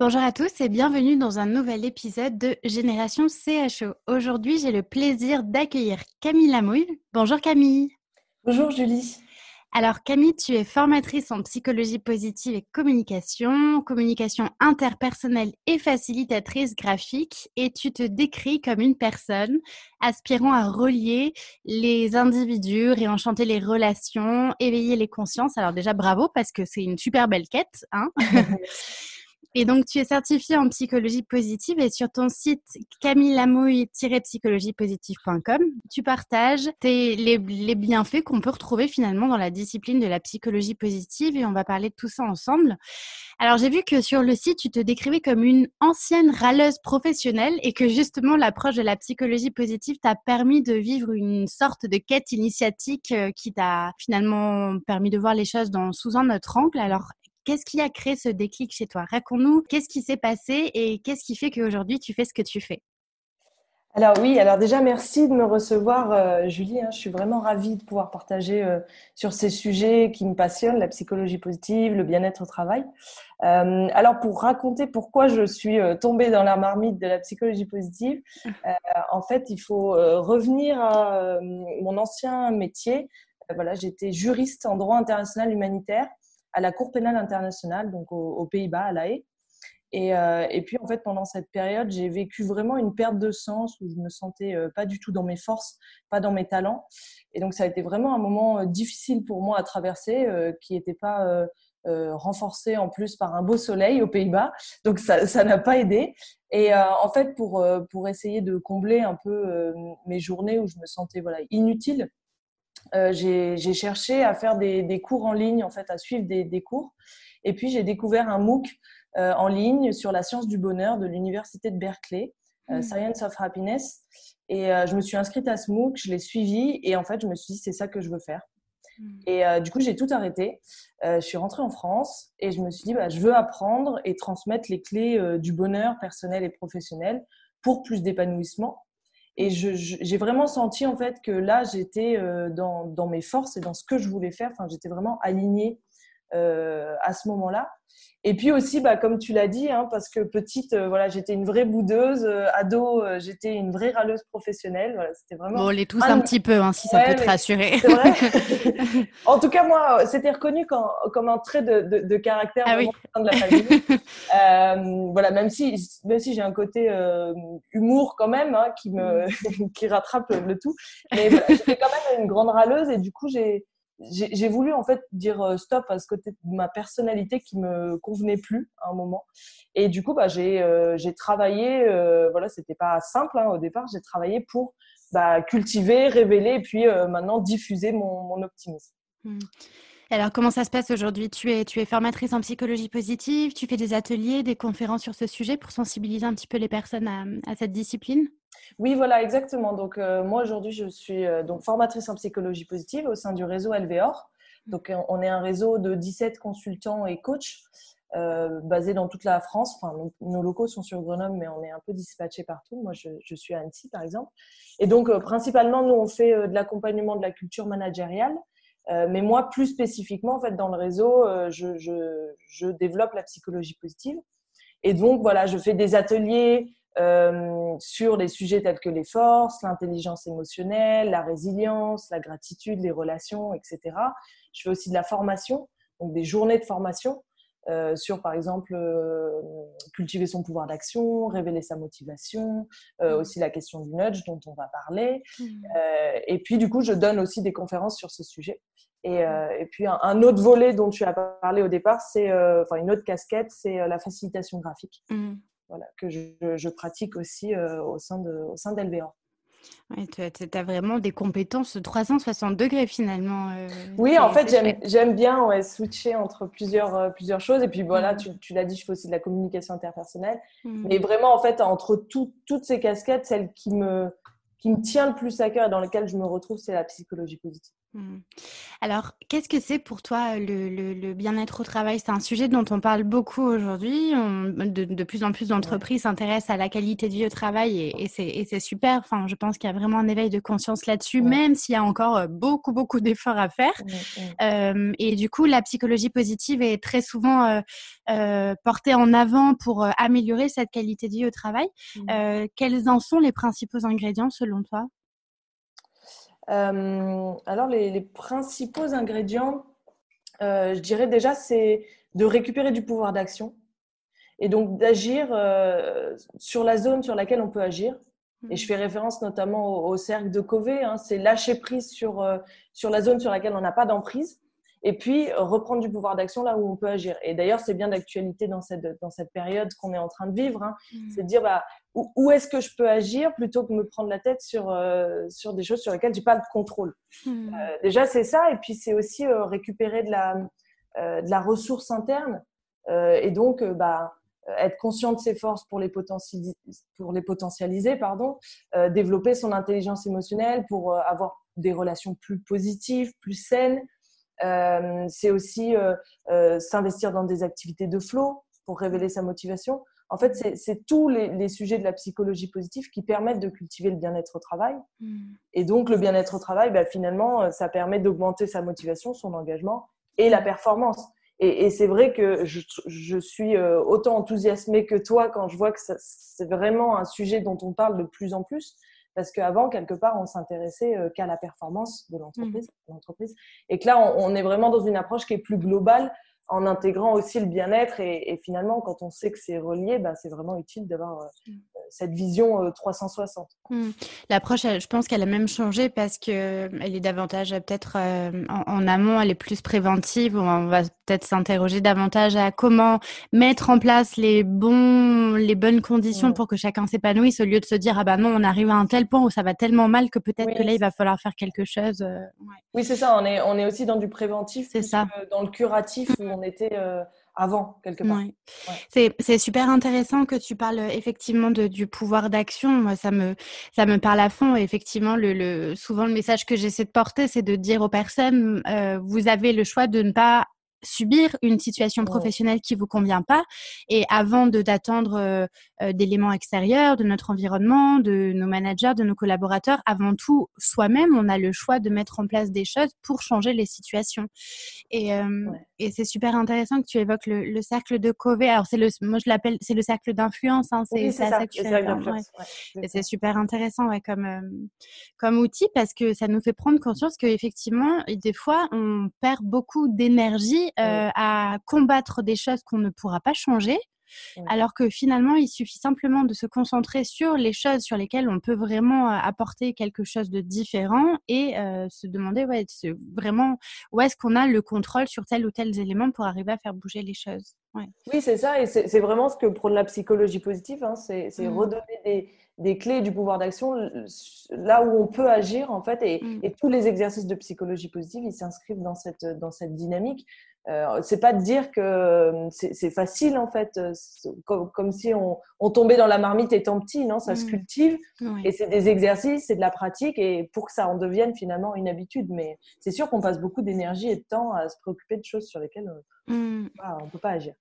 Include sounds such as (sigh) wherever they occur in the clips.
Bonjour à tous et bienvenue dans un nouvel épisode de Génération CHO. Aujourd'hui, j'ai le plaisir d'accueillir Camille Lamouille. Bonjour Camille. Bonjour Julie. Alors Camille, tu es formatrice en psychologie positive et communication, communication interpersonnelle et facilitatrice graphique et tu te décris comme une personne aspirant à relier les individus, réenchanter les relations, éveiller les consciences. Alors déjà bravo parce que c'est une super belle quête. Hein (laughs) (laughs) Et donc, tu es certifiée en psychologie positive et sur ton site camillamouille-psychologiepositive.com, tu partages tes, les, les bienfaits qu'on peut retrouver finalement dans la discipline de la psychologie positive et on va parler de tout ça ensemble. Alors, j'ai vu que sur le site, tu te décrivais comme une ancienne râleuse professionnelle et que justement l'approche de la psychologie positive t'a permis de vivre une sorte de quête initiatique euh, qui t'a finalement permis de voir les choses dans, sous un autre angle. Alors, Qu'est-ce qui a créé ce déclic chez toi? Raconte-nous qu'est-ce qui s'est passé et qu'est-ce qui fait qu'aujourd'hui tu fais ce que tu fais? Alors oui, alors déjà merci de me recevoir euh, Julie, hein. je suis vraiment ravie de pouvoir partager euh, sur ces sujets qui me passionnent, la psychologie positive, le bien-être au travail. Euh, alors pour raconter pourquoi je suis tombée dans la marmite de la psychologie positive, (laughs) en fait il faut revenir à mon ancien métier. voilà, j'étais juriste en droit international humanitaire à la Cour pénale internationale, donc aux, Pays-Bas, à La Haye. Et, euh, et, puis, en fait, pendant cette période, j'ai vécu vraiment une perte de sens où je me sentais euh, pas du tout dans mes forces, pas dans mes talents. Et donc, ça a été vraiment un moment euh, difficile pour moi à traverser, qui n'était pas renforcé en plus par un beau soleil aux Pays-Bas. Donc, ça n'a pas aidé. Et en fait, pour, pour essayer de combler un peu mes journées où je me sentais voilà, inutile, euh, j'ai cherché à faire des, des, cours en ligne, en fait, à suivre des, des cours. Et puis, j'ai découvert un MOOC euh, en ligne sur la science du bonheur de l'université de Berkeley, euh, hmm. Science of Happiness. Et je me suis inscrite à ce MOOC, je l'ai suivi et en fait, je me suis dit, c'est ça que je veux faire. Hmm. Et du coup, j'ai tout arrêté. je suis rentrée en France et je me suis dit, bah, je veux apprendre et transmettre les clés du bonheur personnel et professionnel pour plus d'épanouissement. Et j'ai vraiment senti en fait que là, j'étais euh, dans, mes forces et dans ce que je voulais faire. Enfin, j'étais vraiment alignée euh, à ce moment-là. Et puis aussi, bah, comme tu l'as dit, hein, parce que petite, euh, voilà, j'étais une vraie boudeuse. Euh, ado, euh, j'étais une vraie râleuse professionnelle. Voilà, c'était vraiment. Bon, on l'est tous un, petit peu, hein, si ça peut te rassurer. C'est vrai. (laughs) en tout cas, moi, c'était reconnu comme, comme un trait de, de, de caractère ah, oui. de la famille. (laughs) voilà, même si, même si j'ai un côté humour quand même, hein, qui me, (laughs) qui rattrape le tout. Mais voilà, j'étais quand même une grande râleuse et du coup, j'ai j'ai voulu en fait dire euh, stop à ce côté de ma personnalité qui me convenait plus à un moment. Et du coup, bah, j'ai euh, travaillé, euh, voilà, c'était pas simple hein, au départ, j'ai travaillé pour bah, cultiver, révéler et puis euh, maintenant diffuser mon, optimisme. Mmh. Alors, comment ça se passe aujourd'hui? Tu es, tu es formatrice en psychologie positive, tu fais des ateliers, des conférences sur ce sujet pour sensibiliser un petit peu les personnes à cette discipline? Oui, voilà, exactement. Donc, euh, moi, aujourd'hui, je suis euh, donc formatrice en psychologie positive au sein du réseau LVOR. Donc, on est un réseau de 17 consultants et coachs basés dans toute la France. Enfin, nos, locaux sont sur Grenoble, mais on est un peu dispatchés partout. Moi, je, je suis à Annecy, par exemple. Et donc, principalement, nous, on fait de l'accompagnement de la culture managériale. mais moi, plus spécifiquement, en fait, dans le réseau, je, je, je développe la psychologie positive. Et donc, voilà, je fais des ateliers euh, sur les sujets tels que les forces, l'intelligence émotionnelle, la résilience, la gratitude, les relations, etc. Je fais aussi de la formation, donc des journées de formation euh, sur, par exemple, euh, cultiver son pouvoir d'action, révéler sa motivation, euh, mmh. aussi la question du nudge dont on va parler. Mmh. et puis, du coup, je donne aussi des conférences sur ce sujet. Et, mmh. et puis, un, autre volet dont tu as parlé au départ, c'est, enfin, une autre casquette, c'est la facilitation graphique. Voilà, que je, je, pratique aussi au sein de, au sein d'LV1. Ouais, tu as, vraiment des compétences 360 degrés finalement. Euh, oui, en fait, j'aime bien ouais, switcher entre plusieurs, euh, plusieurs choses. Et puis voilà, mmh. tu, tu l'as dit, je fais aussi de la communication interpersonnelle. Mmh. Mais vraiment, en fait, entre toutes ces casquettes, celle qui me, qui me tient le plus à cœur et dans laquelle je me retrouve, c'est la psychologie positive. Mmh. Alors, qu'est-ce que c'est pour toi le, bien-être au travail? C'est un sujet dont on parle beaucoup aujourd'hui. De, plus en plus d'entreprises s'intéressent à la qualité de vie au travail et, c'est super. Enfin, je pense qu'il y a vraiment un éveil de conscience là-dessus, même s'il y a encore euh, beaucoup, beaucoup d'efforts à faire. Euh, et du coup, la psychologie positive est très souvent euh, portée en avant pour améliorer cette qualité de vie au travail. Mmh. quels en sont les principaux ingrédients selon toi? Euh, alors, les, principaux ingrédients, euh, je dirais déjà, c'est de récupérer du pouvoir d'action et donc d'agir euh, sur la zone sur laquelle on peut agir. Et je fais référence notamment au, cercle de Covey, hein, c'est lâcher prise sur, sur la zone sur laquelle on n'a pas d'emprise et puis reprendre du pouvoir d'action là où on peut agir. Et d'ailleurs, c'est bien d'actualité dans cette, dans cette période qu'on est en train de vivre, hein. mmh. c'est de dire bah, où, est-ce que je peux agir plutôt que me prendre la tête sur, euh, sur des choses sur lesquelles j'ai pas de contrôle? Mmh. Euh, déjà, c'est ça, et puis c'est aussi euh, récupérer de la, de la ressource interne, et donc bah, être conscient de ses forces pour les, potentialiser, pour les potentialiser, pardon, développer son intelligence émotionnelle pour avoir des relations plus positives, plus saines, c'est aussi s'investir dans des activités de flow pour révéler sa motivation. En fait, c'est tous les, sujets de la psychologie positive qui permettent de cultiver le bien-être au travail. Hmm. Et donc, le bien-être au travail, bah, finalement, ça permet d'augmenter sa motivation, son engagement et la performance. Et, c'est vrai que je, je, suis autant enthousiasmée que toi quand je vois que c'est vraiment un sujet dont on parle de plus en plus. Parce qu'avant, quelque part, on s'intéressait euh, qu'à la performance de l'entreprise. Mmh. Et que là, on, est vraiment dans une approche qui est plus globale en intégrant aussi le bien-être. Et, finalement, quand on sait que c'est relié, bah, c'est vraiment utile d'avoir euh, mmh cette vision 360. Euh, hmm. L'approche, je pense qu'elle a même changé parce que euh, est davantage euh, peut-être en, amont, elle est plus préventive. On va peut-être s'interroger davantage à comment mettre en place les bons, les bonnes conditions pour que chacun s'épanouisse, au lieu de se dire ah bah non, on arrive à un tel point où ça va tellement mal que peut-être que là il va falloir faire quelque chose. Oui, c'est ça. On est on est aussi dans du préventif, c'est ça, dans le curatif où on était avant, quelque part. C'est super intéressant que tu parles effectivement de, du pouvoir d'action. Moi, ça me, ça me parle à fond. effectivement, le, le, souvent, le message que j'essaie de porter, c'est de dire aux personnes, euh, vous avez le choix de ne pas subir une situation professionnelle qui vous convient pas. Et avant de d'attendre euh, euh, d'éléments extérieurs de notre environnement de nos managers de nos collaborateurs avant tout soi-même on a le choix de mettre en place des choses pour changer les situations. Et, euh, et c'est super intéressant que tu évoques le, le cercle de Covey. Alors c'est le moi je l'appelle c'est le cercle d'influence hein, c'est ça, c'est super intéressant ouais, comme comme outil parce que ça nous fait prendre conscience que effectivement des fois on perd beaucoup d'énergie euh, à combattre des choses qu'on ne pourra pas changer. Alors que finalement, il suffit simplement de se concentrer sur les choses sur lesquelles on peut vraiment euh, apporter quelque chose de différent et euh, se demander ouais, vraiment où est-ce qu'on a le contrôle sur tel ou tel élément pour arriver à faire bouger les choses? Oui, c'est ça, et c'est vraiment ce que prône la psychologie positive, hein. c'est mmh. redonner des, des, clés du pouvoir d'action là où on peut agir en fait, et, mmh. et, tous les exercices de psychologie positive, ils s'inscrivent dans cette, dans cette dynamique. Euh, c'est pas de dire que euh, c'est facile en fait, euh, comme, si on, on, tombait dans la marmite étant petit, non Ça se mmh. cultive et c'est des exercices, c'est de la pratique et pour que ça en devienne finalement une habitude. Mais c'est sûr qu'on passe beaucoup d'énergie et de temps à se préoccuper de choses sur lesquelles on ne peut pas agir.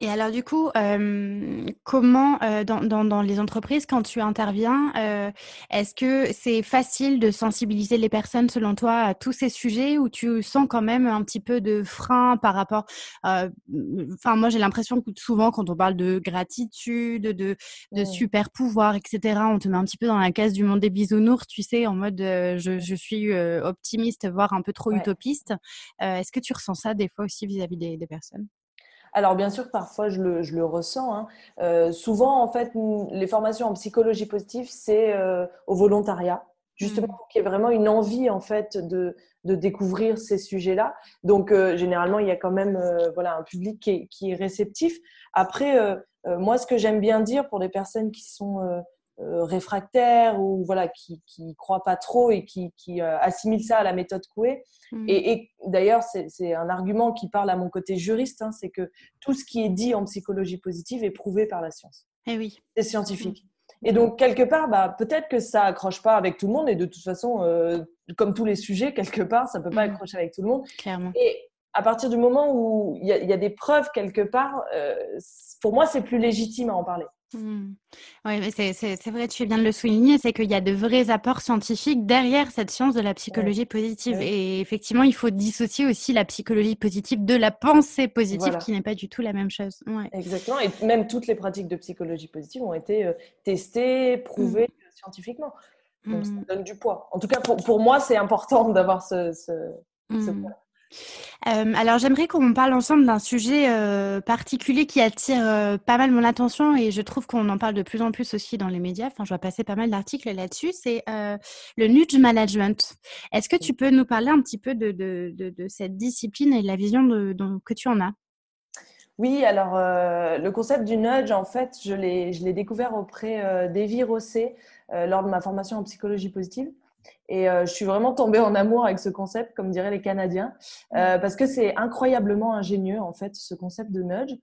Et alors du coup, euh, comment euh, dans, dans, dans, les entreprises, quand tu interviens, euh, est-ce que c'est facile de sensibiliser les personnes selon toi à tous ces sujets ou tu sens quand même un petit peu de frein par rapport Enfin, moi j'ai l'impression que souvent quand on parle de gratitude, de, de super pouvoir, etc., on te met un petit peu dans la case du monde des bisounours, tu sais, en mode je, je, suis optimiste, voire un peu trop utopiste. est-ce que tu ressens ça des fois aussi vis-à-vis des, des personnes? Alors bien sûr, parfois je le, je le ressens. Hein. Euh, souvent, en fait, les formations en psychologie positive, c'est euh, au volontariat, justement, mmh. qu'il y ait vraiment une envie en fait de, de découvrir ces sujets-là. Donc euh, généralement, il y a quand même voilà un public qui est, qui est réceptif. Après, moi, ce que j'aime bien dire pour les personnes qui sont euh, réfractaires ou voilà qui qui croient pas trop et qui, qui euh, assimilent ça à la méthode Coué. Mm. Et, d'ailleurs, c'est un argument qui parle à mon côté juriste, hein, c'est que tout ce qui est dit en psychologie positive est prouvé par la science. Et eh oui. C'est scientifique. Mm. Et donc, quelque part, bah, peut-être que ça accroche pas avec tout le monde. Et de toute façon, euh, comme tous les sujets, quelque part, ça peut pas mm. accrocher avec tout le monde. Clairement. Et à partir du moment où il y, y, a des preuves quelque part, pour moi, c'est plus légitime à en parler. Mmh. Oui, mais c'est vrai, tu viens de le souligner, c'est qu'il y a de vrais apports scientifiques derrière cette science de la psychologie positive. Et effectivement, il faut dissocier aussi la psychologie positive de la pensée positive, qui n'est pas du tout la même chose. Exactement. Et même toutes les pratiques de psychologie positive ont été euh, testées, prouvées mmh. scientifiquement. Donc, ça mmh. donne du poids. En tout cas, pour, pour moi, c'est important d'avoir ce, ce, ce poids. Euh, alors j'aimerais qu'on parle ensemble d'un sujet euh, particulier qui attire euh, pas mal mon attention et je trouve qu'on en parle de plus en plus aussi dans les médias. Enfin, je vois passer pas mal d'articles là-dessus. C'est le nudge management. Est-ce que tu peux nous parler un petit peu de, cette discipline et de la vision que tu en as? Oui, alors le concept du nudge, en fait, je l'ai découvert auprès d'Evie Rosset lors de ma formation en psychologie positive. Et euh, je suis vraiment tombée en amour avec ce concept, comme diraient les Canadiens, euh, parce que c'est incroyablement ingénieux, en fait, ce concept de nudge.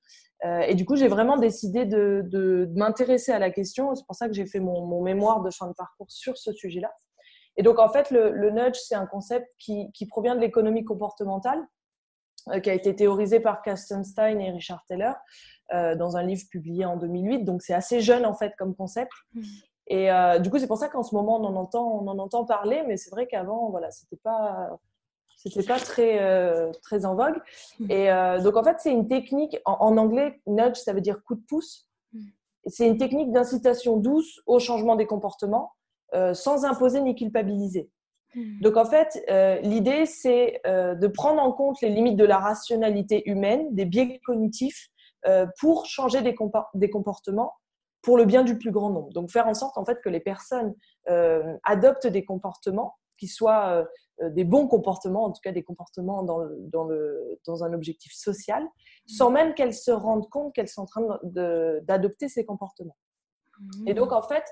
Euh, et du coup, j'ai vraiment décidé de, de, m'intéresser à la question. C'est pour ça que j'ai fait mon, mon, mémoire de fin de parcours sur ce sujet-là. Et donc, en fait, le, le nudge, c'est un concept qui, qui provient de l'économie comportementale, qui a été théorisé par Kastenstein et Richard Taylor dans un livre publié en 2008. Donc, c'est assez jeune, en fait, comme concept. Mmh. Et euh, du coup, c'est pour ça qu'en ce moment, on en entend, on en entend parler, mais c'est vrai qu'avant, voilà, c'était pas, c'était pas très, euh, très en vogue. Hmm. Et euh, donc, en fait, c'est une technique, en, anglais, nudge, ça veut dire coup de pouce. Hmm. C'est une technique d'incitation douce au changement des comportements, sans imposer ni culpabiliser. Hmm. Donc, en fait, l'idée, c'est de prendre en compte les limites de la rationalité humaine, des biais cognitifs, pour changer des, des comportements pour le bien du plus grand nombre. Donc faire en sorte en fait que les personnes euh, adoptent des comportements qui soient euh, euh, des bons comportements, en tout cas des comportements dans, dans, un objectif social, sans même qu'elles se rendent compte qu'elles sont en train d'adopter ces comportements. Et donc en fait,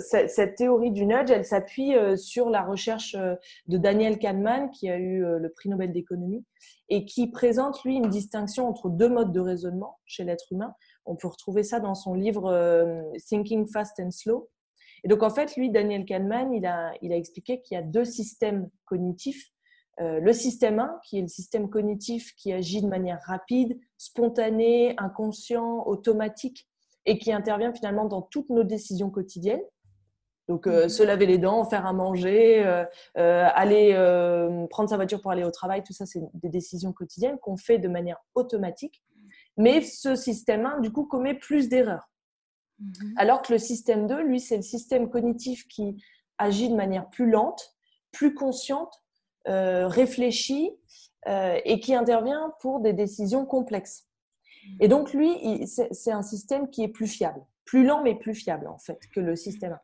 cette, théorie du nudge, elle s'appuie sur la recherche de Daniel Kahneman, qui a eu le prix Nobel d'économie, et qui présente, lui, une distinction entre deux modes de raisonnement chez l'être humain. On peut retrouver ça dans son livre euh, Thinking Fast and Slow. Et donc, en fait, lui, Daniel Kahneman, il a, il a expliqué qu'il y a deux systèmes cognitifs. Euh, le système 1, qui est le système cognitif qui agit de manière rapide, spontanée, inconscient, automatique, et qui intervient finalement dans toutes nos décisions quotidiennes. Donc, euh, mhm. se laver les dents, faire à manger, aller prendre sa voiture pour aller au travail, tout ça, c'est des décisions quotidiennes qu'on fait de manière automatique. Mais ce système 1, du coup, commet plus d'erreurs. Mhm. Alors que le système 2, lui, c'est le système cognitif qui agit de manière plus lente, plus consciente, euh, réfléchie euh, et qui intervient pour des décisions complexes. Et donc, lui, c'est un système qui est plus fiable, plus lent mais plus fiable, en fait, que le système 1.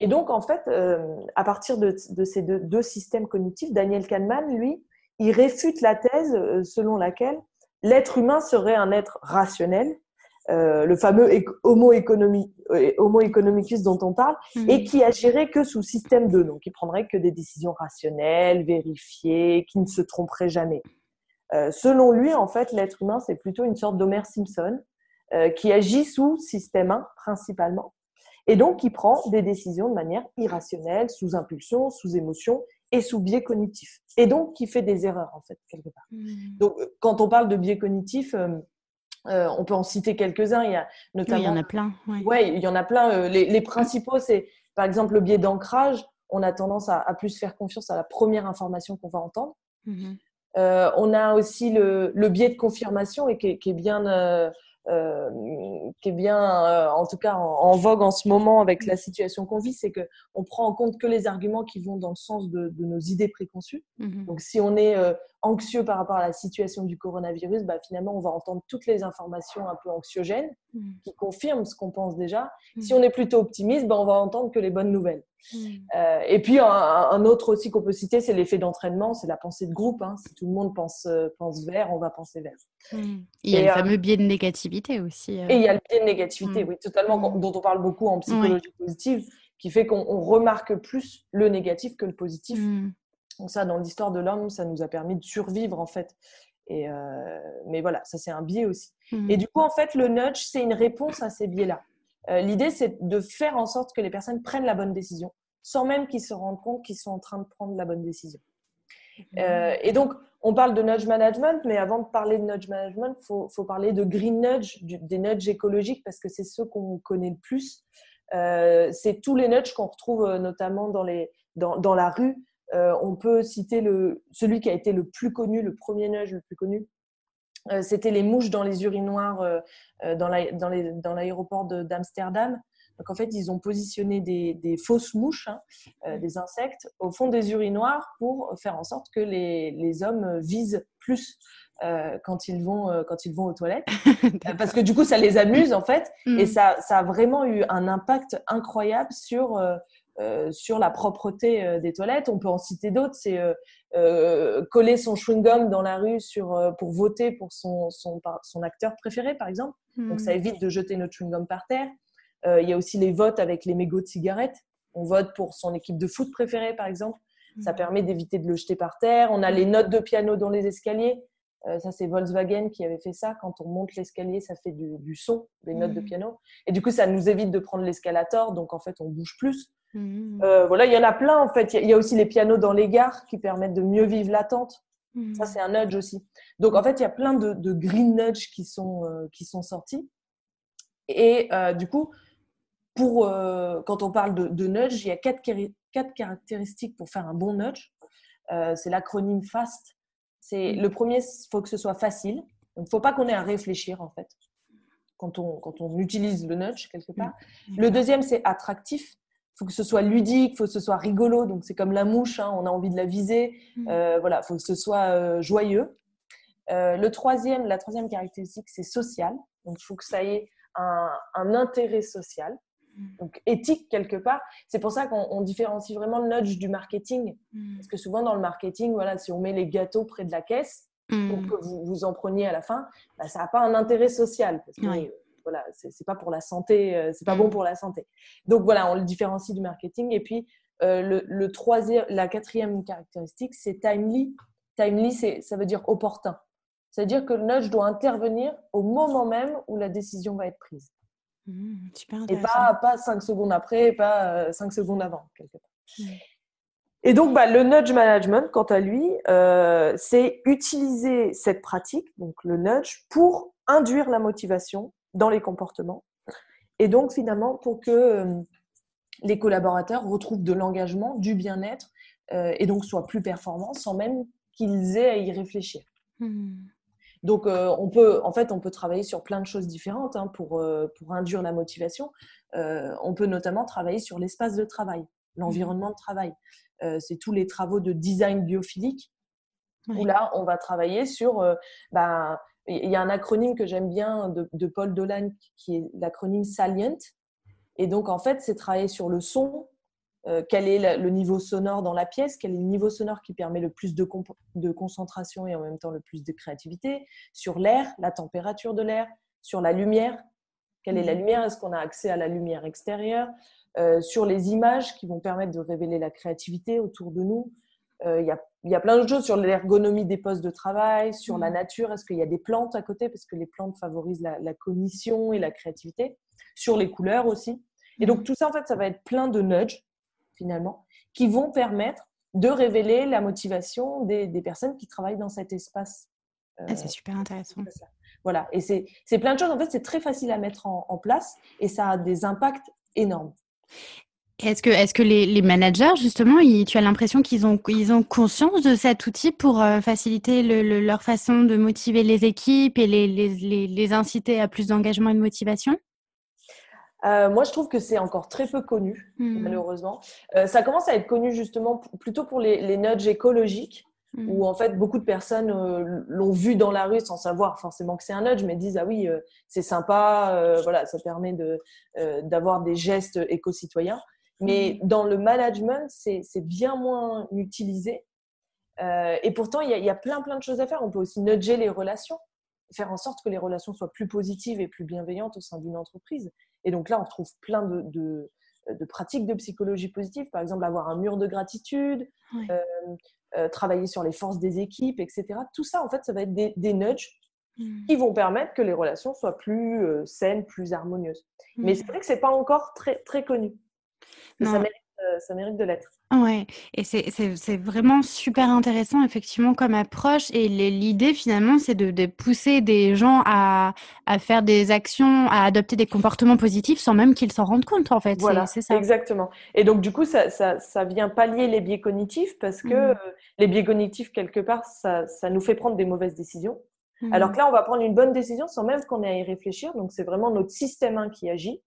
Et donc, en fait, euh, à partir de, ces deux, deux, systèmes cognitifs, Daniel Kahneman, lui, il réfute la thèse selon laquelle l'être humain serait un être rationnel, euh, le fameux homo, homo economicus dont on parle, mhm. et qui agirait que sous système 2, donc il prendrait que des décisions rationnelles, vérifiées, qui ne se tromperait jamais. Euh, selon lui, en fait, l'être humain, c'est plutôt une sorte d'Homer Simpson euh, qui agit sous système 1 principalement, et donc qui prend des décisions de manière irrationnelle, sous impulsion, sous émotion, et sous biais cognitif. Et donc, qui fait des erreurs, en fait, quelque part. Hmm. Donc, euh, quand on parle de biais cognitif, euh, on peut en citer quelques-uns. Il y a notamment. il y en a plein. Oui, il y en a plein. Les, principaux, c'est par exemple le biais d'ancrage. On a tendance à, plus faire confiance à la première information qu'on va entendre. Mmh on a aussi le, biais de confirmation et qui, est bien euh, qui est bien, euh, en tout cas en, vogue en ce moment avec la situation qu'on vit, c'est que on prend en compte que les arguments qui vont dans le sens de, nos idées préconçues. Mhm. Donc, si on est euh, anxieux par rapport à la situation du coronavirus, bah, finalement, on va entendre toutes les informations un peu anxiogènes mhm. qui confirment ce qu'on pense déjà. Mhm. Si on est plutôt optimiste, bah, on va entendre que les bonnes nouvelles. et puis, un, autre aussi qu'on peut citer, c'est l'effet d'entraînement, c'est la pensée de groupe. Hein. Si tout le monde pense, pense vert, on va penser vert. Il y a le fameux biais de négativité aussi. Et il y a le biais de négativité, oui, totalement, dont on parle beaucoup en psychologie positive, qui fait qu'on remarque plus le négatif que le positif. Donc ça, dans l'histoire de l'homme, ça nous a permis de survivre en fait. Et euh, mais voilà, ça c'est un biais aussi. Et du coup, en fait, le nudge, c'est une réponse à ces biais-là. Euh, l'idée, c'est de faire en sorte que les personnes prennent la bonne décision, sans même qu'ils se rendent compte qu'ils sont en train de prendre la bonne décision. Euh, et donc, on parle de nudge management, mais avant de parler de nudge management, il faut, parler de green nudge, des nudges écologiques, parce que c'est ceux qu'on connaît le plus. C'est tous les nudges qu'on retrouve notamment dans, les, dans, dans la rue. On peut citer le, celui qui a été le plus connu, le premier nudge le plus connu. C'était les mouches dans les urinoirs dans l'aéroport d'Amsterdam. Donc en fait, ils ont positionné des, fausses mouches, hein, euh, des insectes, au fond des urinoirs pour faire en sorte que les, hommes visent plus euh, quand, ils vont, euh, quand ils vont aux toilettes. (laughs) parce que du coup, ça les amuse en fait. Mm. Et ça, ça a vraiment eu un impact incroyable sur, sur la propreté des toilettes. On peut en citer d'autres. C'est coller son chewing-gum dans la rue sur, pour voter pour son, son, son acteur préféré, par exemple. Donc ça mm. évite de jeter notre chewing-gum par terre. Euh, il y a aussi les votes avec les mégots de cigarettes. On vote pour son équipe de foot préférée, par exemple. Ça mm. permet d'éviter de le jeter par terre. On a les notes de piano dans les escaliers. Euh, ça, c'est Volkswagen qui avait fait ça. Quand on monte l'escalier, ça fait du, son, des notes de mm. piano. Et du coup, ça nous évite de prendre l'escalator. Donc, en fait, on bouge plus. Mm. Euh, voilà, il y en a plein, en fait. Il y, a aussi les pianos dans les gares qui permettent de mieux vivre l'attente. Ça, c'est un nudge aussi. Donc, en fait, il y a plein de, green nudge qui sont, qui sont sortis. Et du coup, pour, euh, quand on parle de, nudge, il y a quatre, quatre, caractéristiques pour faire un bon nudge. Euh, c'est l'acronyme FAST. C'est, le premier, il faut que ce soit facile. Il ne faut pas qu'on ait à réfléchir, en fait, quand on, quand on utilise le nudge quelque part. Le deuxième, c'est attractif. Il faut que ce soit ludique, il faut que ce soit rigolo. Donc, c'est comme la mouche, hein, on a envie de la viser. Mm. Euh, voilà, il faut que ce soit joyeux. le troisième, la troisième caractéristique, c'est social. Donc, il faut que ça ait un, un intérêt social. Mm. donc éthique quelque part. C'est pour ça qu'on différencie vraiment le nudge du marketing. Mm. Parce que souvent dans le marketing, voilà, si on met les gâteaux près de la caisse pour que vous, vous en preniez à la fin, bah, ça n'a pas un intérêt social. Parce que, voilà, c'est pas pour la santé, euh, c'est pas bon pour la santé. Donc voilà, on le différencie du marketing. Et puis euh, le, le, troisième, la quatrième caractéristique, c'est timely. Timely, ça veut dire opportun. C'est-à-dire que le nudge doit intervenir au moment même où la décision va être prise. Mmh, et pas, pas cinq secondes après, pas euh, cinq secondes avant, quelque part. Mmh. Et donc, bah, le nudge management, quant à lui, euh, c'est utiliser cette pratique, donc le nudge, pour induire la motivation dans les comportements. Et donc, finalement, pour que euh, les collaborateurs retrouvent de l'engagement, du bien-être, et donc soient plus performants sans même qu'ils aient à y réfléchir. Mmh. Donc, euh, on peut, en fait, on peut travailler sur plein de choses différentes hein, pour, euh, pour induire la motivation. Euh, on peut notamment travailler sur l'espace de travail, l'environnement de travail. c'est tous les travaux de design biophilique où là, on va travailler sur. Bah, il y a un acronyme que j'aime bien de, de, Paul Dolan qui est l'acronyme Salient. Et donc, en fait, c'est travailler sur le son, euh, quel est le niveau sonore dans la pièce, quel est le niveau sonore qui permet le plus de, concentration et en même temps le plus de créativité, sur l'air, la température de l'air, sur la lumière, quelle est la mmh. lumière, est-ce qu'on a accès à la lumière extérieure, euh, sur les images qui vont permettre de révéler la créativité autour de nous. Euh, il y, a, plein de choses sur l'ergonomie des postes de travail, sur la mmh. nature, est-ce qu'il y a des plantes à côté, parce que les plantes favorisent la, la cognition et la créativité, sur les couleurs aussi. Et donc mmh. tout ça, en fait, ça va être plein de nudges finalement, qui vont permettre de révéler la motivation des, personnes qui travaillent dans cet espace. Ah, c'est super intéressant. Voilà. Et c'est plein de choses. En fait, c'est très facile à mettre en, place et ça a des impacts énormes. Est-ce que, est que les, managers, justement, tu as l'impression qu'ils ont, ils ont conscience de cet outil pour euh, faciliter leur façon de motiver les équipes et les, les, les inciter à plus d'engagement et de motivation? Euh, moi, je trouve que c'est encore très peu connu, hmm. malheureusement. Euh, ça commence à être connu justement plutôt pour les, nudges écologiques, hmm. où en fait beaucoup de personnes l'ont vu dans la rue sans savoir forcément que c'est un nudge, mais disent ah oui, c'est sympa, voilà, ça permet de d'avoir des gestes éco-citoyens. Mais hmm. dans le management, c'est bien moins utilisé. et pourtant, il y, a, y a plein plein de choses à faire. On peut aussi nudger les relations faire en sorte que les relations soient plus positives et plus bienveillantes au sein d'une entreprise. Et donc là, on retrouve plein de, de, pratiques de psychologie positive, par exemple avoir un mur de gratitude, euh, euh, travailler sur les forces des équipes, etc. Tout ça, en fait, ça va être des, des nudges mmh. qui vont permettre que les relations soient plus euh, saines, plus harmonieuses. Mais mmh. c'est vrai que c'est pas encore très, très connu. Ça mérite, ça mérite de l'être. Ouais, et c'est vraiment super intéressant effectivement comme approche et l'idée finalement c'est de, pousser des gens à, faire des actions, à adopter des comportements positifs sans même qu'ils s'en rendent compte en fait. Voilà, c'est ça. Exactement. Et donc du coup ça, ça, vient pallier les biais cognitifs parce que mmh. euh, les biais cognitifs quelque part ça, nous fait prendre des mauvaises décisions. Alors mmh. que là on va prendre une bonne décision sans même qu'on ait à y réfléchir, donc c'est vraiment notre système 1 qui agit.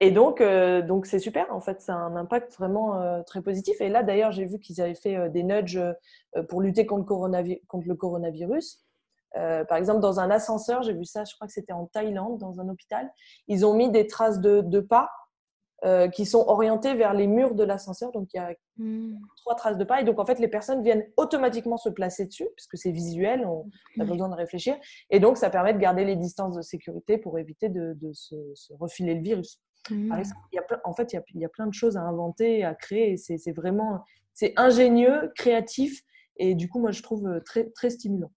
Et donc, euh, donc c'est super. En fait, c'est un impact vraiment euh, très positif. Et là, d'ailleurs, j'ai vu qu'ils avaient fait euh, des nudges pour lutter contre, le coronavirus. par exemple, dans un ascenseur, j'ai vu ça. Je crois que c'était en Thaïlande, dans un hôpital. Ils ont mis des traces de pas qui sont orientées vers les murs de l'ascenseur. Donc, il y a hmm. trois traces de pas. Et donc, en fait, les personnes viennent automatiquement se placer dessus, puisque c'est visuel, on n'a pas besoin de réfléchir. Et donc, ça permet de garder les distances de sécurité pour éviter de, de se, refiler le virus. Mmh. il y a en fait, il y, a, plein de choses à inventer, à créer. C'est vraiment, c'est ingénieux, créatif, et du coup, moi, je trouve euh, très, très stimulant.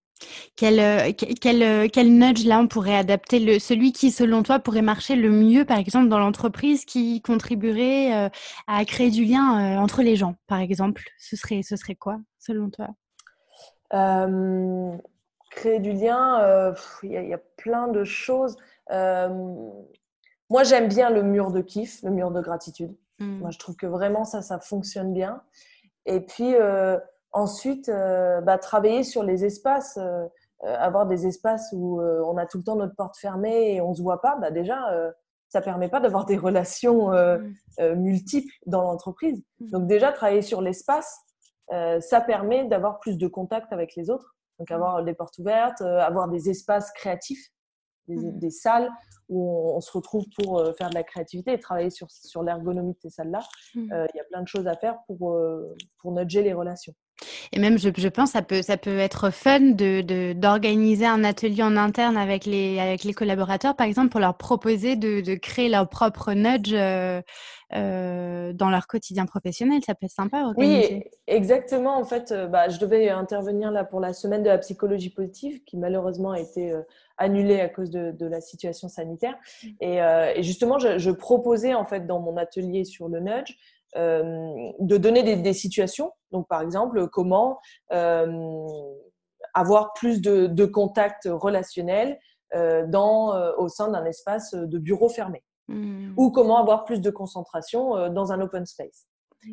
Quel, euh, quel, euh, quel, nudge là on pourrait adapter le, celui qui selon toi pourrait marcher le mieux par exemple dans l'entreprise qui contribuerait à créer du lien entre les gens par exemple? Ce serait ce serait quoi selon toi? Créer du lien il y, a plein de choses moi, j'aime bien le mur de kiff, le mur de gratitude. Mm. Moi, je trouve que vraiment ça, ça fonctionne bien. Et puis euh, ensuite, euh, bah, travailler sur les espaces, euh, avoir des espaces où on a tout le temps notre porte fermée et on se voit pas. Bah, déjà, ça permet pas d'avoir (laughs) des relations mm. multiples dans l'entreprise. Mm. Donc déjà, travailler sur l'espace, ça permet d'avoir plus de contact avec les autres. Donc avoir des portes ouvertes, avoir des espaces créatifs Mmh. des, salles où on, se retrouve pour euh, faire de la créativité et travailler sur, sur l'ergonomie de ces salles-là. Mmh. Euh, il y a plein de choses à faire pour, euh, pour nudger les relations. Et même, je, je, pense, ça peut, ça peut être fun de, d'organiser un atelier en interne avec les, avec les collaborateurs, par exemple, pour leur proposer de, de créer leur propre nudge euh, dans leur quotidien professionnel. Ça peut être sympa. Oui, exactement. En fait, bah, je devais intervenir là pour la semaine de la psychologie positive, qui malheureusement a été annulé à cause de, la situation sanitaire. Mm. Euh, et, justement, je, proposais en fait dans mon atelier sur le nudge euh, de donner des, situations. Donc, par exemple, comment euh, avoir plus de, contacts relationnels dans, au sein d'un espace de bureau fermé. Mm. Ou comment avoir plus de concentration dans un open space.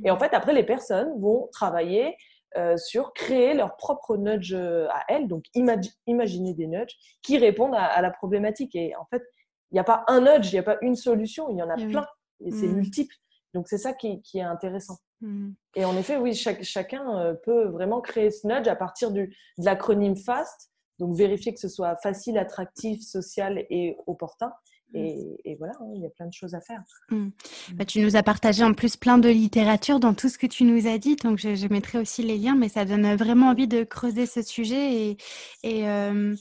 Et en mm. fait, après, les personnes vont travailler euh, sur créer leur propre nudge euh, à elles, donc imaginer des nudges qui répondent à, la problématique. Et en fait, il n'y a pas un nudge, il n'y a pas une solution, il y en a eh plein, et c'est mmh. multiple. Donc c'est ça qui, est intéressant. Mmh. Et en effet, oui, chacun euh, peut vraiment créer ce nudge à partir du, de l'acronyme FAST, donc vérifier que ce soit facile, attractif, social et opportin. Mmh. Et, voilà, hein, il y a plein de choses à faire. Mmh. Mmh. Bah, tu nous as partagé en plus plein de littérature dans tout ce que tu nous as dit, donc je, mettrai aussi les liens, mais ça donne vraiment envie de creuser ce sujet. Et, et euh,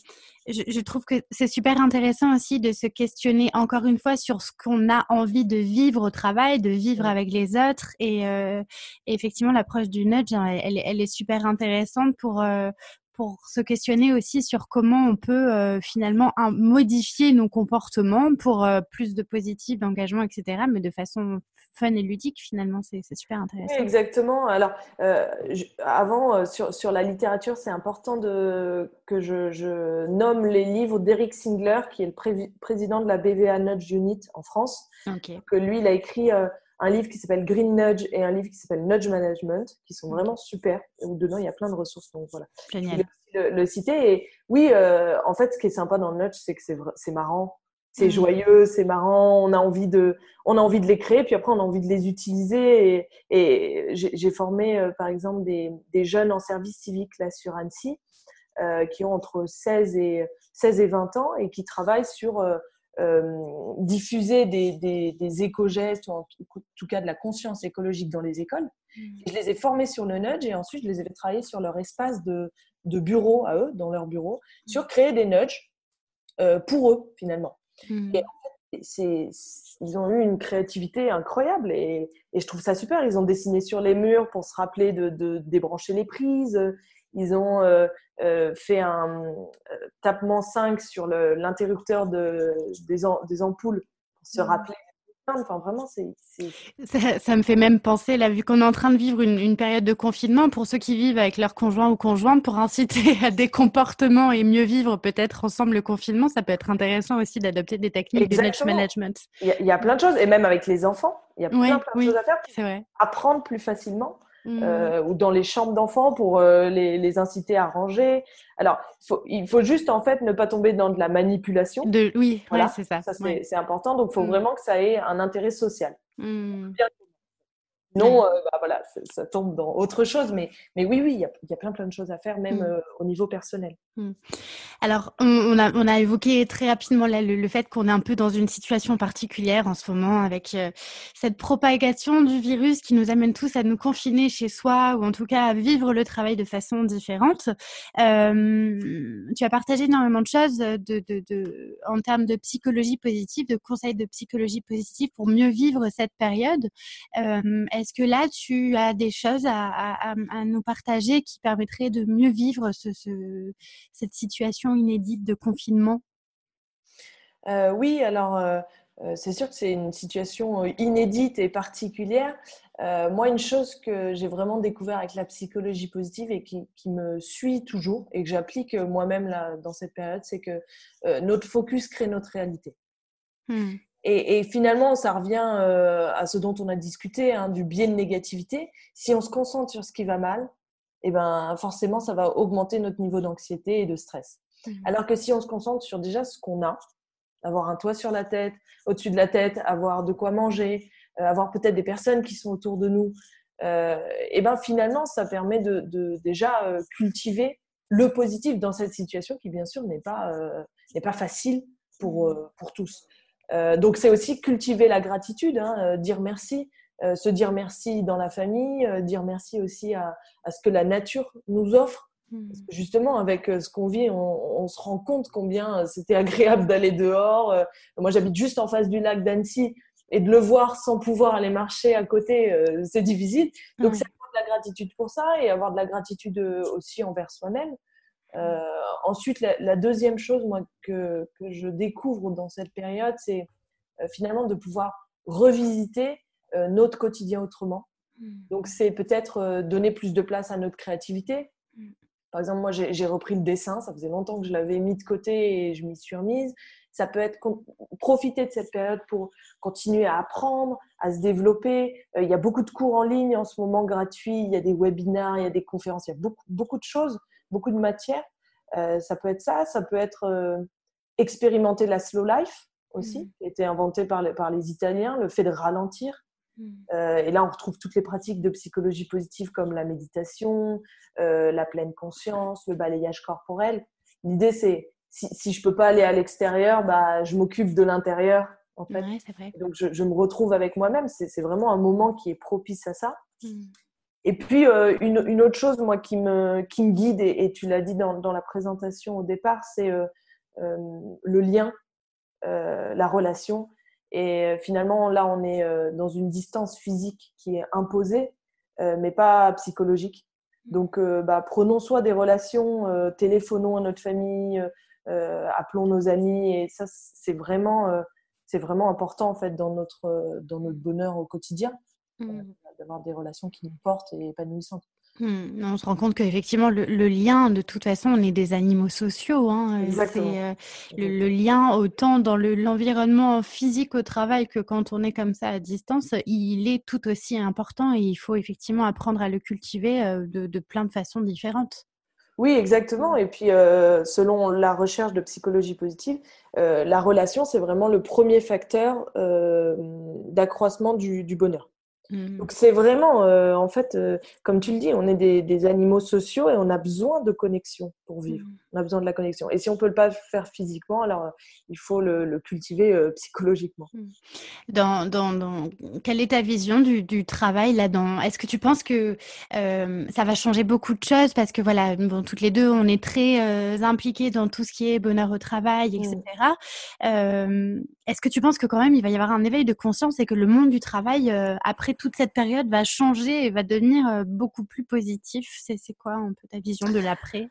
je, trouve que c'est super intéressant aussi de se questionner encore une fois sur ce qu'on a envie de vivre au travail, de vivre avec les autres. Et, euh, effectivement, l'approche du nudge, hein, elle, elle, est super intéressante pour, euh, pour se questionner aussi sur comment on peut euh, finalement modifier nos comportements pour euh, plus de positif, d'engagement, etc., mais de façon fun et ludique finalement. C'est super intéressant. exactement. Alors, avant, sur, sur, la littérature, c'est important de, que je, je, nomme les livres d'Eric Singler, qui est le président de la BVA Nudge Unit en France. Que lui, il a écrit un livre qui s'appelle Green Nudge et un livre qui s'appelle Nudge Management, qui sont vraiment super. Où dedans, il y a plein de ressources. Donc voilà. Génial. Le, le, citer. Et oui, euh, en fait, ce qui est sympa dans le Nudge, c'est que c'est marrant. C'est mm. joyeux, c'est marrant, on a, envie de, on a envie de les créer, puis après on a envie de les utiliser. Et, et j'ai formé euh, par exemple des, des, jeunes en service civique là sur Annecy, euh, qui ont entre 16 et, 16 et 20 ans et qui travaillent sur euh, diffuser des, des, éco-gestes, ou en tout cas de la conscience écologique dans les écoles. Mmh. je les ai formés sur le nudge et ensuite je les ai fait travailler sur leur espace de, de bureau à eux, dans leur bureau, mmh. sur créer des nudges euh, pour eux finalement. Mmh. Et c'est, ils ont eu une créativité incroyable et, et, je trouve ça super. Ils ont dessiné sur les murs pour se rappeler de, de débrancher les prises. Ils ont euh, euh, fait un euh, tapement 5 sur l'interrupteur de, des, des, ampoules pour se mmh. rappeler. Enfin, vraiment, c'est. Ça, ça, me fait même penser, là, vu qu'on est en train de vivre une, une, période de confinement, pour ceux qui vivent avec leur conjoint ou conjointe, pour inciter (laughs) à des comportements et mieux vivre peut-être ensemble le confinement, ça peut être intéressant aussi d'adopter des techniques de de management. Il y, a, plein de choses, et même avec les enfants, il y a plein, plein de choses à faire. Vrai. Apprendre plus facilement. Mmh. Euh, ou dans les chambres d'enfants pour euh, les, les, inciter à ranger. Alors, faut, il faut juste en fait ne pas tomber dans de la manipulation. De, oui, voilà, c'est ça. ça c'est important. Donc, il faut mmh. vraiment que ça ait un intérêt social. Mmh. Non, euh, bah, voilà, ça, tombe dans autre chose, mais, mais oui, oui, il y a, y a, plein, plein de choses à faire, même mmh. euh, au niveau personnel. Mmh. Alors, on, a, on, a, évoqué très rapidement là, le, fait qu'on est un peu dans une situation particulière en ce moment avec euh, cette propagation du virus qui nous amène tous à nous confiner chez soi ou en tout cas à vivre le travail de façon différente. tu as partagé énormément de choses de, de, de, en termes de psychologie positive, de conseils de psychologie positive pour mieux vivre cette période. Est-ce que là, tu as des choses à, nous partager qui permettraient de mieux vivre cette situation inédite de confinement? Euh, Oui, alors euh, euh, c'est sûr que c'est une situation inédite et particulière. moi, une chose que j'ai vraiment découvert avec la psychologie positive et qui, me suit toujours et que j'applique moi-même dans cette période, c'est que notre focus crée notre réalité. Mmh. Et, finalement, ça revient euh, à ce dont on a discuté, hein, du biais de négativité. Si on se concentre sur ce qui va mal, eh ben, forcément, ça va augmenter notre niveau d'anxiété et de stress. Mmh. Alors que si on se concentre sur déjà ce qu'on a, avoir un toit sur la tête, au-dessus de la tête, avoir de quoi manger, euh, avoir peut-être des personnes qui sont autour de nous, euh, et ben finalement, ça permet de, de déjà euh, cultiver le positif dans cette situation qui, bien sûr, n'est pas, pas facile pour, mmh. pour tous. Euh, donc c'est aussi cultiver la gratitude, hein, euh, dire merci, euh, se dire merci dans la famille, dire merci aussi à, ce que la nature nous offre. Hmm. justement, avec ce qu'on vit, on, se rend compte combien c'était agréable d'aller dehors. Moi, j'habite juste en face du lac d'Annecy et de le voir sans pouvoir aller marcher à côté, c'est difficile. Donc, c'est avoir de la gratitude pour ça et avoir de la gratitude aussi envers soi-même. Euh, ensuite, la, deuxième chose moi, que, que, je découvre dans cette période, c'est euh, finalement de pouvoir revisiter euh, notre quotidien autrement. Hmm. Donc, c'est peut-être donner plus de place à notre créativité. Hmm. Par exemple, moi, j'ai repris le dessin. Ça faisait longtemps que je l'avais mis de côté et je m'y suis remise. Ça peut être profiter de cette période pour continuer à apprendre, à se développer. il y a beaucoup de cours en ligne en ce moment gratuits. Il y a des webinaires, il y a des conférences. Il y a beaucoup, beaucoup de choses beaucoup de matière. Euh, ça peut être ça, ça peut être euh, expérimenter la slow life aussi, mmh. qui a été inventée par les, par les Italiens, le fait de ralentir. Mmh. Euh, et là, on retrouve toutes les pratiques de psychologie positive comme la méditation, la pleine conscience, le balayage corporel. L'idée, c'est si, si je peux pas aller à l'extérieur, bah, je m'occupe de l'intérieur. En fait. Donc, je, je, me retrouve avec moi-même. C'est vraiment un moment qui est propice à ça. Mmh. Et puis, euh, une, autre chose, moi, qui me, guide, et, tu l'as dit dans, la présentation au départ, c'est euh, euh, le lien, la relation. Et finalement, là, on est dans une distance physique qui est imposée, mais pas psychologique. Donc, bah, prenons soit des relations, téléphonons à notre famille, appelons nos amis, et ça, c'est vraiment c'est vraiment important en fait dans notre, dans notre bonheur au quotidien, mmh. D'avoir des relations qui nous portent et épanouissantes. Mmh. on se rend compte qu'effectivement, le, lien, de toute façon, on est des animaux sociaux. Hein. Euh, le, lien, autant dans l'environnement physique au travail que quand on est comme ça à distance, il est tout aussi important et il faut effectivement apprendre à le cultiver euh, de, plein de façons différentes. Oui, exactement. Et puis, euh, selon la recherche de psychologie positive, la relation, c'est vraiment le premier facteur d'accroissement du bonheur. Mmh. Donc c'est vraiment, euh, en fait, euh, comme tu le dis, on est des, animaux sociaux et on a besoin de connexion pour vivre. Mmh. On a besoin de la connexion. Et si on peut le pas faire physiquement, alors euh, il faut le, cultiver psychologiquement. Mmh. Dans, dans, quelle est ta vision du, travail là-dedans? Est-ce que tu penses que ça va changer beaucoup de choses? Parce que voilà, bon, toutes les deux, on est très impliqués dans tout ce qui est bonheur au travail, etc. Est-ce que tu penses que quand même il va y avoir un éveil de conscience et que le monde du travail, après toute cette période va changer et va devenir euh, beaucoup plus positif C'est quoi un peu ta vision de l'après?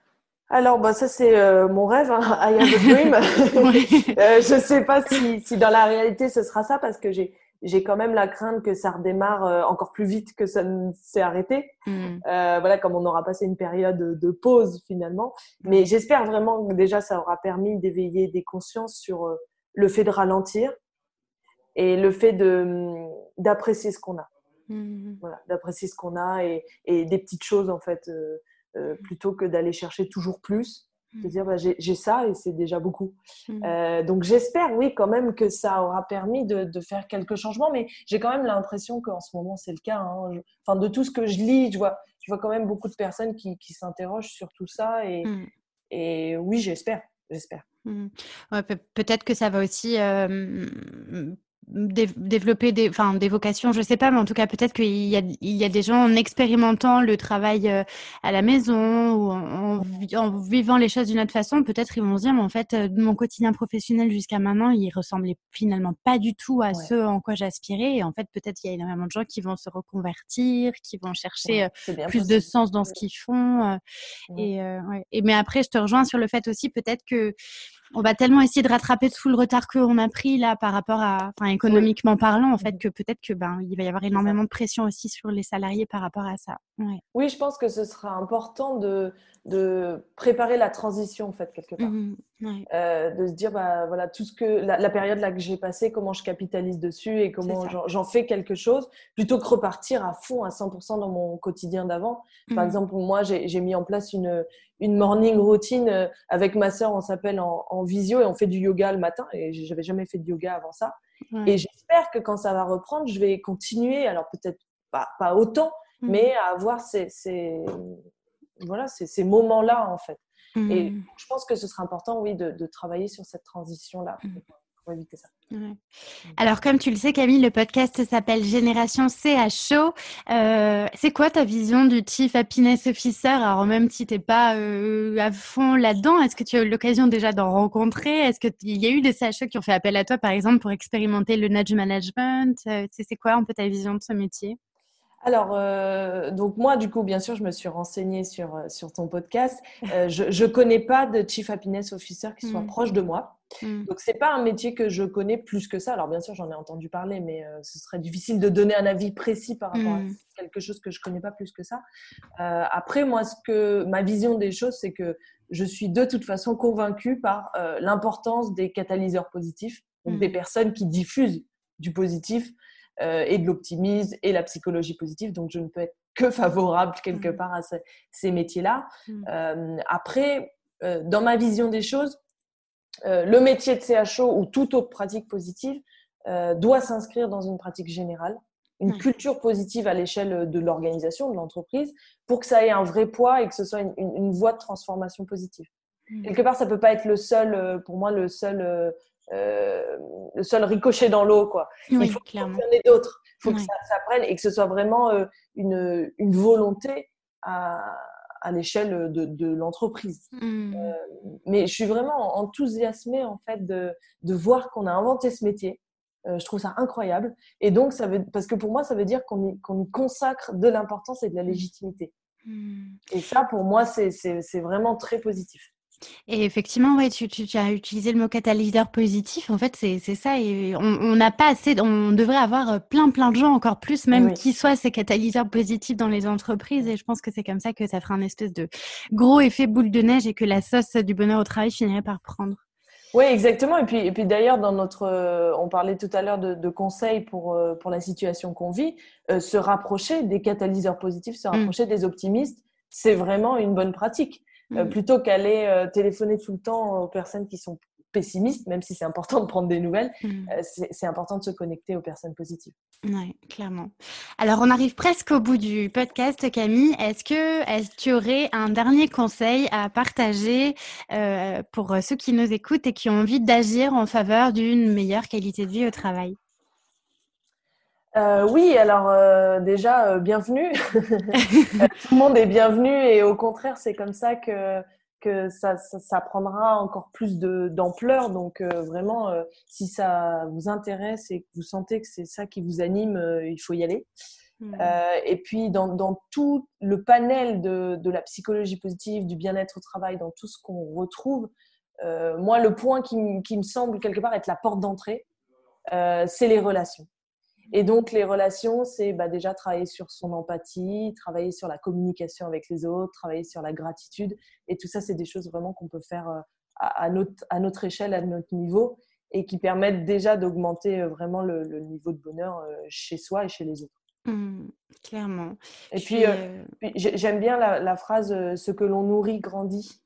Alors, bah, ça, c'est euh, mon rêve, hein. (laughs) I have a dream. (laughs) (laughs) Euh, je ne sais pas si, dans la réalité, ce sera ça, parce que j'ai, quand même la crainte que ça redémarre encore plus vite que ça ne s'est arrêté. Hmm. voilà, comme on aura passé une période de pause, finalement. Mais j'espère vraiment que déjà, ça aura permis d'éveiller des consciences sur le fait de ralentir et le fait d'apprécier ce qu'on a. Mmh. Voilà, d'apprécier ce qu'on a et, et, des petites choses en fait, euh, euh, plutôt que d'aller chercher toujours plus. De mmh. dire bah, j'ai ça et c'est déjà beaucoup. Mmh. Euh, donc j'espère, oui, quand même que ça aura permis de, de faire quelques changements, mais j'ai quand même l'impression qu'en ce moment c'est le cas. Hein. enfin, de tout ce que je lis, je vois, je vois quand même beaucoup de personnes qui, qui s'interrogent sur tout ça et, et oui, j'espère, j'espère. Ouais, peut-être que ça va aussi développer des, enfin, des vocations, je sais pas, mais en tout cas, peut-être qu'il y a, il y a des gens en expérimentant le travail euh, à la maison ou en, en, vivant les choses d'une autre façon, peut-être ils vont se dire, mais en fait, euh, mon quotidien professionnel jusqu'à maintenant, il ressemblait finalement pas du tout à ce en quoi j'aspirais. Et en fait, peut-être il y a énormément de gens qui vont se reconvertir, qui vont chercher euh, plus de sens dans ce qu'ils font. Et, et mais après, je te rejoins sur le fait aussi, peut-être que on va tellement essayer de rattraper tout le retard qu'on a pris là par rapport à, enfin, économiquement parlant, en fait, que peut-être que ben, il va y avoir énormément de pression aussi sur les salariés par rapport à ça. Oui, je pense que ce sera important de, de préparer la transition, en fait, quelque part. Euh, de se dire, bah, voilà, tout ce que la, période là que j'ai passée, comment je capitalise dessus et comment j'en fais quelque chose, plutôt que repartir à fond, à 100% dans mon quotidien d'avant. Par mmh. exemple, moi, j'ai mis en place une, une morning routine euh, avec ma sœur, on s'appelle en, en, visio et on fait du yoga le matin. Et j'avais jamais fait de yoga avant ça. Et j'espère que quand ça va reprendre, je vais continuer. Alors peut-être pas, pas autant, mmh. mais à avoir ces, ces voilà, ces, moments-là, en fait. Et mmh. je pense que ce sera important, oui, de, travailler sur cette transition-là mmh. pour éviter ça. Mmh. Alors, comme tu le sais, Camille, le podcast s'appelle Génération CHO. Euh, c'est quoi ta vision du Chief Happiness Officer? Alors, même si tu n'es pas euh, à fond là-dedans, est-ce que tu as eu l'occasion déjà d'en rencontrer? Est-ce qu'il y a eu des CHO qui ont fait appel à toi, par exemple, pour expérimenter le nudge management? Euh, C'est quoi un peu ta vision de ce métier? Alors, euh, donc moi, du coup, bien sûr, je me suis renseignée sur, euh, sur ton podcast. Euh, (laughs) je ne connais pas de Chief Happiness Officer qui soit mm. proche de moi. Mm. Donc, ce n'est pas un métier que je connais plus que ça. Alors, bien sûr, j'en ai entendu parler, mais ce serait difficile de donner un avis précis par rapport à mm. quelque chose que je ne connais pas plus que ça. après, moi, ce que, ma vision des choses, c'est que je suis de toute façon convaincue par l'importance des catalyseurs positifs, donc des personnes qui diffusent du positif euh, et de l'optimisme et la psychologie positive. Donc, je ne peux être que favorable quelque mmh. part à ces, métiers-là. Mmh. Euh, après, euh, dans ma vision des choses, le métier de CHO ou toute autre pratique positive doit s'inscrire dans une pratique générale, une culture positive à l'échelle de l'organisation, de l'entreprise, pour que ça ait un vrai poids et que ce soit une, une voie de transformation positive. Quelque part, ça peut pas être le seul, pour moi, le seul euh, le seul ricochet dans l'eau. quoi. il faut qu'il y en ait d'autres. Il faut que ça, prenne et que ce soit vraiment euh, une, une, volonté à, à l'échelle de, de l'entreprise. Mmh. Euh, mais je suis vraiment enthousiasmée en fait de, de voir qu'on a inventé ce métier. je trouve ça incroyable. Et donc, ça veut, parce que pour moi, ça veut dire qu'on y, y consacre de l'importance et de la légitimité. Mmh. Et ça, pour moi, c'est vraiment très positif. Et effectivement, ouais, tu, tu, as utilisé le mot catalyseur positif. En fait, c'est ça. Et on n'a pas assez. On devrait avoir euh, plein, plein de gens, encore plus, même qui soient ces catalyseurs positifs dans les entreprises. Et je pense que c'est comme ça que ça fera un espèce de gros effet boule de neige et que la sauce du bonheur au travail finirait par prendre. Oui, exactement. Et puis, et puis d'ailleurs, dans notre, euh, on parlait tout à l'heure de, conseils pour, euh, pour la situation qu'on vit, se rapprocher des catalyseurs positifs, se mmh. rapprocher des optimistes, c'est vraiment une bonne pratique. Euh, mm. plutôt qu'aller euh, téléphoner tout le temps aux personnes qui sont pessimistes, même si c'est important de prendre des nouvelles, mm. euh, c'est important de se connecter aux personnes positives. Oui, clairement. Alors, on arrive presque au bout du podcast, Camille. Est-ce que est tu aurais un dernier conseil à partager pour ceux qui nous écoutent et qui ont envie d'agir en faveur d'une meilleure qualité de vie au travail? Euh, oui, alors euh, déjà, euh, bienvenue. (laughs) Tout le monde est bienvenu et au contraire, c'est comme ça que, que ça, ça, prendra encore plus d'ampleur. Donc vraiment, si ça vous intéresse et que vous sentez que c'est ça qui vous anime, il faut y aller. Mmh. et puis, dans, dans, tout le panel de, de la psychologie positive, du bien-être au travail, dans tout ce qu'on retrouve, moi, le point qui, qui, me semble quelque part être la porte d'entrée, c'est les relations. Et donc, les relations, c'est bah, déjà travailler sur son empathie, travailler sur la communication avec les autres, travailler sur la gratitude. Et tout ça, c'est des choses vraiment qu'on peut faire euh, à, notre, à notre échelle, à notre niveau, et qui permettent déjà d'augmenter euh, vraiment le, niveau de bonheur euh, chez soi et chez les autres. Mmh, clairement. Et puis, j'aime bien la, phrase Ce que l'on nourrit grandit.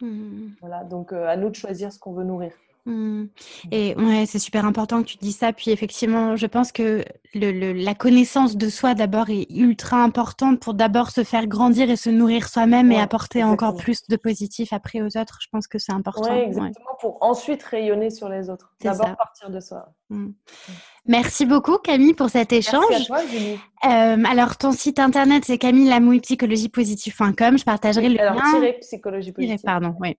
Mmh. Voilà, donc à nous de choisir ce qu'on veut nourrir. Mmh. Et ouais, c'est super important que tu dis ça. Puis effectivement, je pense que le, la connaissance de soi d'abord est ultra importante pour d'abord se faire grandir et se nourrir soi-même et apporter encore plus de positif après aux autres. Je pense que c'est important. Exactement, pour ensuite rayonner sur les autres. D'abord partir de soi. Mmh. Merci beaucoup Camille pour cet échange. Merci à toi. Euh, alors ton site internet c'est camillelamouillePsychologiePositive.com. Je partagerai le alors, lien. psychologie positive. Pardon, oui.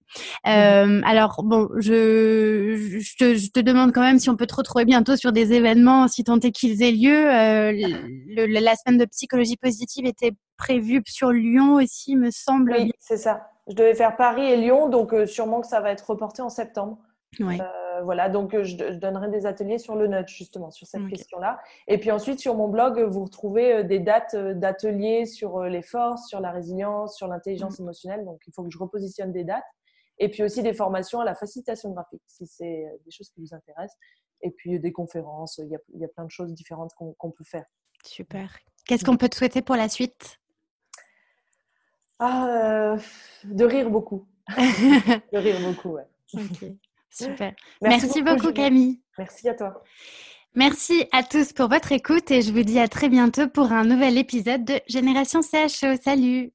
Euh, alors bon, je, je, te, je, te, demande quand même si on peut te retrouver bientôt sur des événements, si tant est qu'ils aient lieu. Euh, le, la semaine de psychologie positive était prévue sur Lyon aussi, me semble. Oui, c'est ça. Je devais faire Paris et Lyon, donc sûrement que ça va être reporté en septembre. Ouais. Euh, voilà, donc euh, je, donnerai des ateliers sur le nudge, justement, sur cette question-là. Et puis ensuite, sur mon blog, vous retrouvez euh, des dates d'ateliers sur les forces, sur la résilience, sur l'intelligence mm. émotionnelle. Donc, il faut que je repositionne des dates. Et puis aussi des formations à la facilitation graphique, si c'est des choses qui vous intéressent. Et puis des conférences, il y a, il y a plein de choses différentes qu'on peut faire. Super. Qu'est-ce qu'on peut te souhaiter pour la suite? Ah, De rire beaucoup. (laughs) de rire beaucoup, ouais. Super. Merci, beaucoup, Camille. Merci à toi. Merci à tous pour votre écoute et je vous dis à très bientôt pour un nouvel épisode de Génération CHO. Salut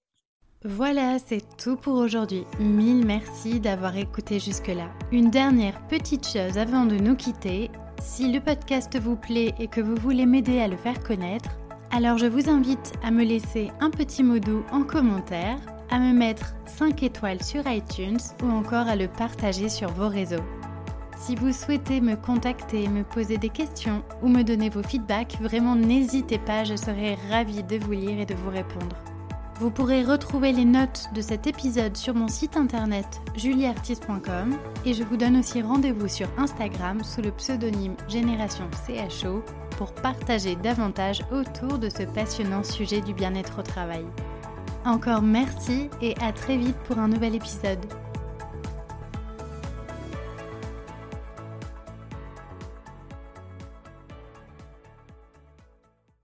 voilà, c'est tout pour aujourd'hui. Mille merci d'avoir écouté jusque-là. Une dernière petite chose avant de nous quitter. Si le podcast vous plaît et que vous voulez m'aider à le faire connaître, alors je vous invite à me laisser un petit mot doux en commentaire à me mettre 5 étoiles sur iTunes ou encore à le partager sur vos réseaux. Si vous souhaitez me contacter, me poser des questions ou me donner vos feedbacks, vraiment n'hésitez pas, je serai ravie de vous lire et de vous répondre. Vous pourrez retrouver les notes de cet épisode sur mon site internet julieartiste.com et je vous donne aussi rendez-vous sur Instagram sous le pseudonyme Génération CHO pour partager davantage autour de ce passionnant sujet du bien-être au travail. Encore merci et à très vite pour un nouvel épisode.